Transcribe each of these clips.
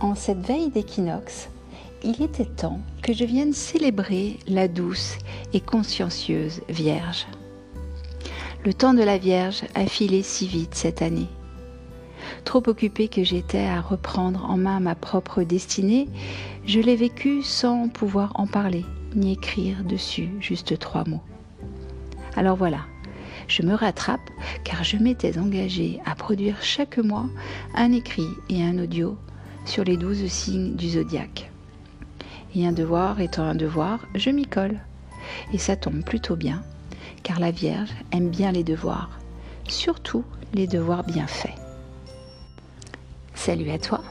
En cette veille d'équinoxe, il était temps que je vienne célébrer la douce et consciencieuse Vierge. Le temps de la Vierge a filé si vite cette année. Trop occupée que j'étais à reprendre en main ma propre destinée, je l'ai vécu sans pouvoir en parler ni écrire dessus juste trois mots. Alors voilà, je me rattrape car je m'étais engagée à produire chaque mois un écrit et un audio sur les douze signes du zodiaque. Et un devoir étant un devoir, je m'y colle. Et ça tombe plutôt bien, car la Vierge aime bien les devoirs, surtout les devoirs bien faits. Salut à toi,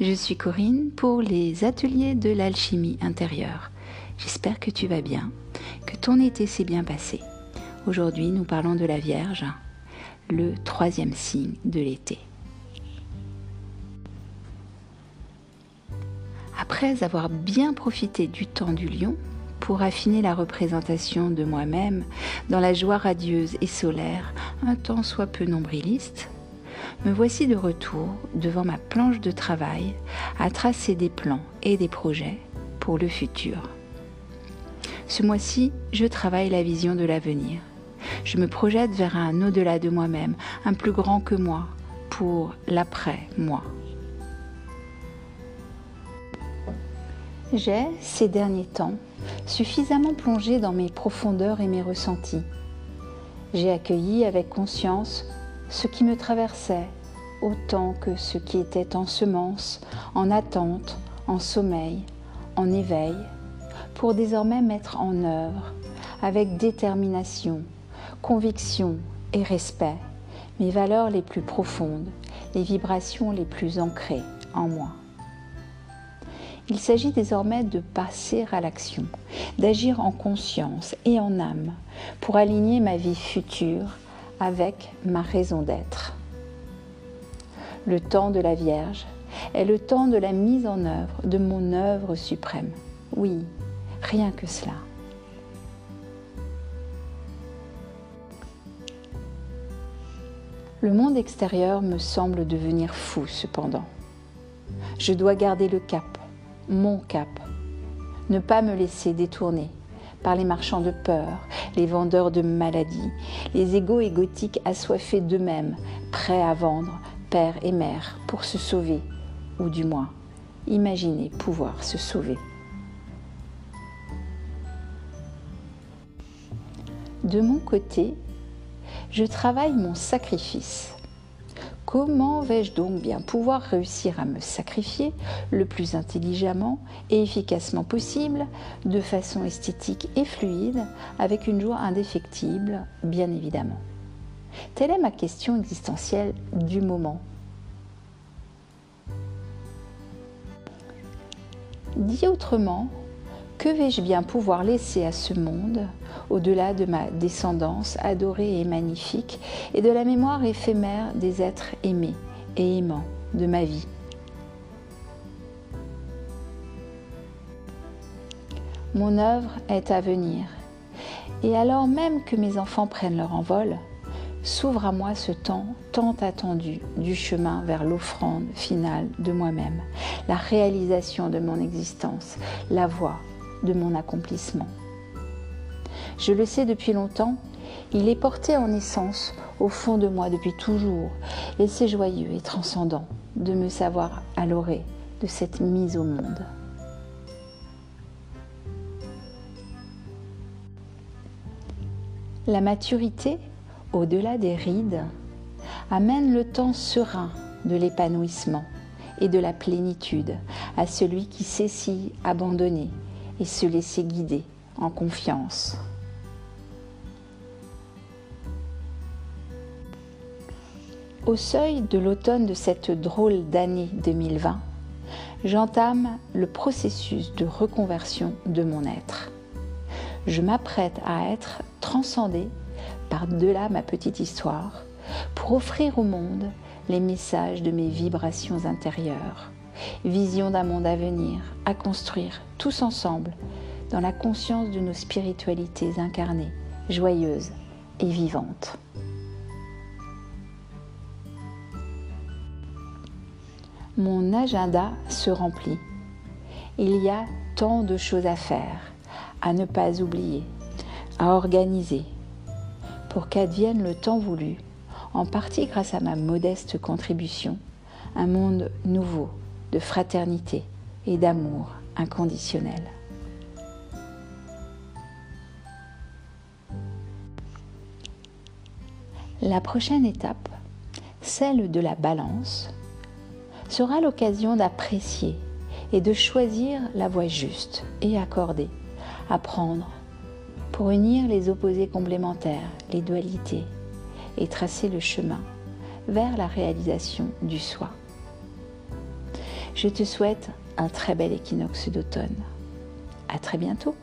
je suis Corinne pour les ateliers de l'alchimie intérieure. J'espère que tu vas bien, que ton été s'est bien passé. Aujourd'hui, nous parlons de la Vierge, le troisième signe de l'été. Après avoir bien profité du temps du lion pour affiner la représentation de moi-même dans la joie radieuse et solaire, un temps soit peu nombriliste, me voici de retour devant ma planche de travail à tracer des plans et des projets pour le futur. Ce mois-ci, je travaille la vision de l'avenir. Je me projette vers un au-delà de moi-même, un plus grand que moi, pour l'après-moi. J'ai, ces derniers temps, suffisamment plongé dans mes profondeurs et mes ressentis. J'ai accueilli avec conscience ce qui me traversait, autant que ce qui était en semence, en attente, en sommeil, en éveil, pour désormais mettre en œuvre, avec détermination, conviction et respect, mes valeurs les plus profondes, les vibrations les plus ancrées en moi. Il s'agit désormais de passer à l'action, d'agir en conscience et en âme pour aligner ma vie future avec ma raison d'être. Le temps de la Vierge est le temps de la mise en œuvre de mon œuvre suprême. Oui, rien que cela. Le monde extérieur me semble devenir fou cependant. Je dois garder le cap, mon cap. Ne pas me laisser détourner par les marchands de peur, les vendeurs de maladies, les égaux égotiques assoiffés d'eux-mêmes, prêts à vendre père et mère pour se sauver, ou du moins imaginer pouvoir se sauver. De mon côté, je travaille mon sacrifice Comment vais-je donc bien pouvoir réussir à me sacrifier le plus intelligemment et efficacement possible, de façon esthétique et fluide, avec une joie indéfectible, bien évidemment? Telle est ma question existentielle du moment. Dit autrement, que vais-je bien pouvoir laisser à ce monde, au-delà de ma descendance adorée et magnifique, et de la mémoire éphémère des êtres aimés et aimants de ma vie Mon œuvre est à venir, et alors même que mes enfants prennent leur envol, s'ouvre à moi ce temps tant attendu du chemin vers l'offrande finale de moi-même, la réalisation de mon existence, la voie de mon accomplissement. Je le sais depuis longtemps, il est porté en essence au fond de moi depuis toujours, et c'est joyeux et transcendant de me savoir à l'orée de cette mise au monde. La maturité, au-delà des rides, amène le temps serein de l'épanouissement et de la plénitude à celui qui sait s'y abandonner et se laisser guider en confiance. Au seuil de l'automne de cette drôle d'année 2020, j'entame le processus de reconversion de mon être. Je m'apprête à être transcendée par-delà ma petite histoire pour offrir au monde les messages de mes vibrations intérieures vision d'un monde à venir, à construire tous ensemble dans la conscience de nos spiritualités incarnées, joyeuses et vivantes. mon agenda se remplit. Il y a tant de choses à faire, à ne pas oublier, à organiser, pour qu'advienne le temps voulu, en partie grâce à ma modeste contribution, un monde nouveau de fraternité et d'amour inconditionnel. La prochaine étape, celle de la balance, sera l'occasion d'apprécier et de choisir la voie juste et accordée à prendre pour unir les opposés complémentaires, les dualités, et tracer le chemin vers la réalisation du soi. Je te souhaite un très bel équinoxe d'automne. À très bientôt!